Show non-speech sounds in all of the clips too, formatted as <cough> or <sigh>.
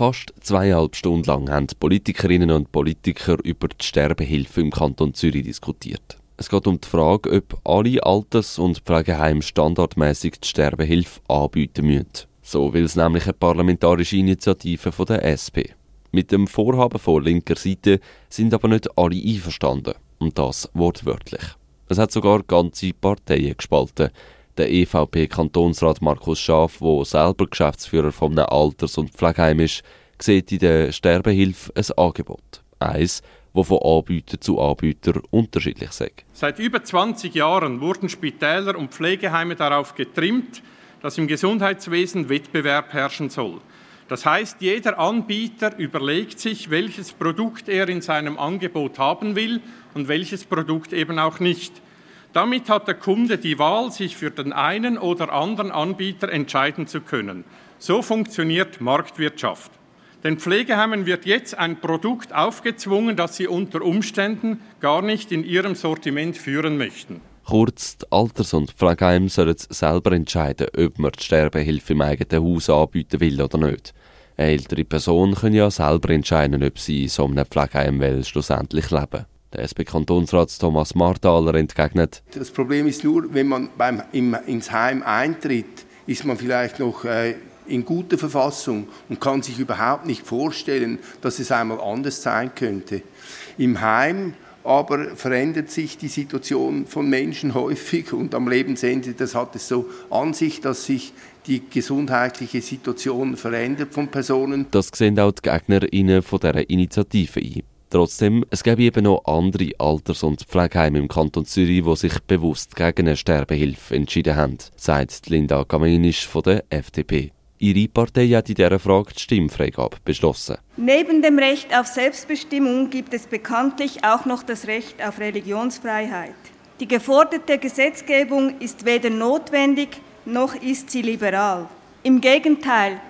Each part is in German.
Fast zweieinhalb Stunden lang haben Politikerinnen und Politiker über die Sterbehilfe im Kanton Zürich diskutiert. Es geht um die Frage, ob alle Alters- und Pflegeheime standardmäßig die Sterbehilfe anbieten müssen. So will es nämlich eine parlamentarische Initiative von der SP. Mit dem Vorhaben von linker Seite sind aber nicht alle einverstanden. Und das wortwörtlich. Es hat sogar ganze Parteien gespalten. Der EVP-Kantonsrat Markus Schaaf, der selber Geschäftsführer von Alters- und Pflegeheim ist, sieht in der Sterbehilfe ein Angebot. Eins, wo von Anbieter zu Anbieter unterschiedlich ist. Seit über 20 Jahren wurden Spitäler und Pflegeheime darauf getrimmt, dass im Gesundheitswesen Wettbewerb herrschen soll. Das heißt, jeder Anbieter überlegt sich, welches Produkt er in seinem Angebot haben will und welches Produkt eben auch nicht. Damit hat der Kunde die Wahl, sich für den einen oder anderen Anbieter entscheiden zu können. So funktioniert Marktwirtschaft. Den Pflegeheimen wird jetzt ein Produkt aufgezwungen, das sie unter Umständen gar nicht in ihrem Sortiment führen möchten. Kurz, die Alters- und Pflegeheime sollen selber entscheiden, ob man die Sterbehilfe im eigenen Haus anbieten will oder nicht. Eine ältere Person kann ja selber entscheiden, ob sie in so einem Pflegeheim will, schlussendlich leben der SP-Kantonsrat Thomas Marthaler entgegnet. Das Problem ist nur, wenn man beim, im, ins Heim eintritt, ist man vielleicht noch äh, in guter Verfassung und kann sich überhaupt nicht vorstellen, dass es einmal anders sein könnte. Im Heim aber verändert sich die Situation von Menschen <laughs> häufig und am Lebensende, das hat es so an sich, dass sich die gesundheitliche Situation verändert von Personen. Das sehen auch die GegnerInnen von dieser Initiative ein. Trotzdem, es gäbe eben noch andere Alters- und Pflegeheime im Kanton Zürich, die sich bewusst gegen eine Sterbehilfe entschieden haben, sagt Linda Kamenisch von der FDP. Ihre Partei hat in dieser Frage die Stimmfreigabe beschlossen. Neben dem Recht auf Selbstbestimmung gibt es bekanntlich auch noch das Recht auf Religionsfreiheit. Die geforderte Gesetzgebung ist weder notwendig noch ist sie liberal. Im Gegenteil,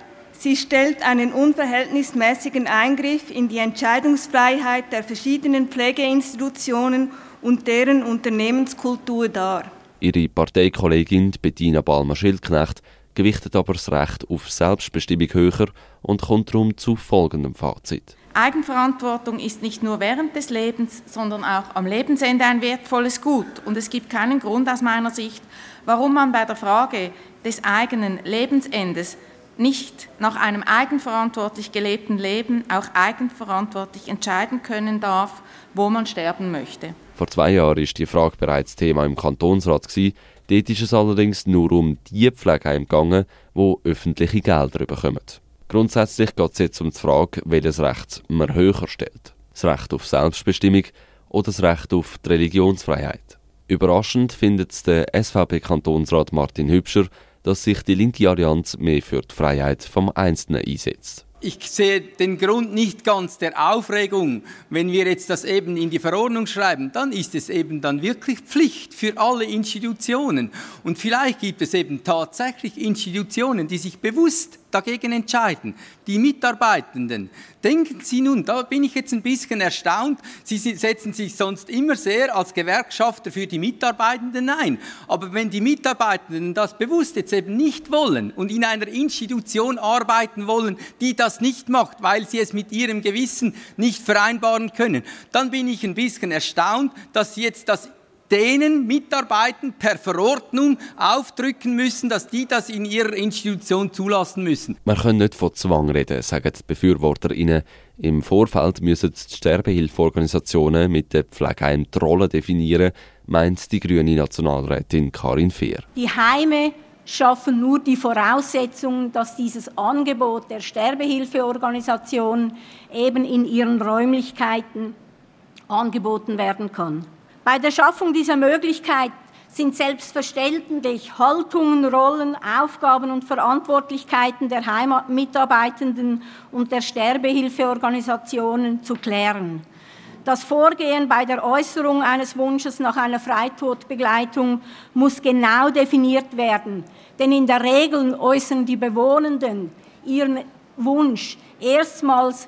sie stellt einen unverhältnismäßigen Eingriff in die Entscheidungsfreiheit der verschiedenen Pflegeinstitutionen und deren Unternehmenskultur dar. Ihre Parteikollegin Bettina Balmer-Schildknecht gewichtet aber das Recht auf Selbstbestimmung höher und kommt darum zu folgendem Fazit. Eigenverantwortung ist nicht nur während des Lebens, sondern auch am Lebensende ein wertvolles Gut. Und es gibt keinen Grund aus meiner Sicht, warum man bei der Frage des eigenen Lebensendes nicht nach einem eigenverantwortlich gelebten Leben auch eigenverantwortlich entscheiden können darf, wo man sterben möchte. Vor zwei Jahren war die Frage bereits Thema im Kantonsrat. Dort ist es allerdings nur um die Pflegeheime gegangen, die öffentliche Gelder bekommen. Grundsätzlich geht es jetzt um die Frage, welches Recht man höher stellt. Das Recht auf Selbstbestimmung oder das Recht auf die Religionsfreiheit. Überraschend findet der SVP-Kantonsrat Martin Hübscher, dass sich die linke Allianz mehr für die Freiheit vom Einzelnen einsetzt ich sehe den Grund nicht ganz der Aufregung. Wenn wir jetzt das eben in die Verordnung schreiben, dann ist es eben dann wirklich Pflicht für alle Institutionen. Und vielleicht gibt es eben tatsächlich Institutionen, die sich bewusst dagegen entscheiden. Die Mitarbeitenden. Denken Sie nun, da bin ich jetzt ein bisschen erstaunt, Sie setzen sich sonst immer sehr als Gewerkschafter für die Mitarbeitenden ein. Aber wenn die Mitarbeitenden das bewusst jetzt eben nicht wollen und in einer Institution arbeiten wollen, die das nicht macht, weil sie es mit ihrem Gewissen nicht vereinbaren können, dann bin ich ein bisschen erstaunt, dass Sie jetzt das denen Mitarbeitern per Verordnung aufdrücken müssen, dass die das in ihrer Institution zulassen müssen. Man kann nicht von Zwang reden, sagen die BefürworterInnen. Im Vorfeld müssen die Sterbehilfeorganisationen mit den Pflegeheimen die Rolle definieren, meint die grüne Nationalrätin Karin Fehr. Die Heime schaffen nur die Voraussetzungen, dass dieses Angebot der Sterbehilfeorganisation eben in ihren Räumlichkeiten angeboten werden kann. Bei der Schaffung dieser Möglichkeit sind selbstverständlich Haltungen, Rollen, Aufgaben und Verantwortlichkeiten der Heimatmitarbeitenden und der Sterbehilfeorganisationen zu klären. Das Vorgehen bei der Äußerung eines Wunsches nach einer Freitodbegleitung muss genau definiert werden, denn in der Regel äußern die Bewohnenden ihren Wunsch erstmals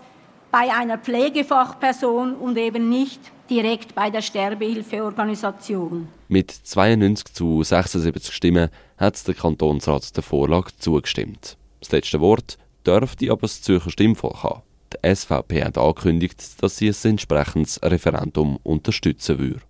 bei einer Pflegefachperson und eben nicht direkt bei der Sterbehilfeorganisation. Mit 92 zu 76 Stimmen hat der Kantonsrat der Vorlage zugestimmt. Das letzte Wort dürfte aber das Zürcher Stimmvolk haben. Die SVP hat angekündigt, dass sie ein entsprechendes Referendum unterstützen würde.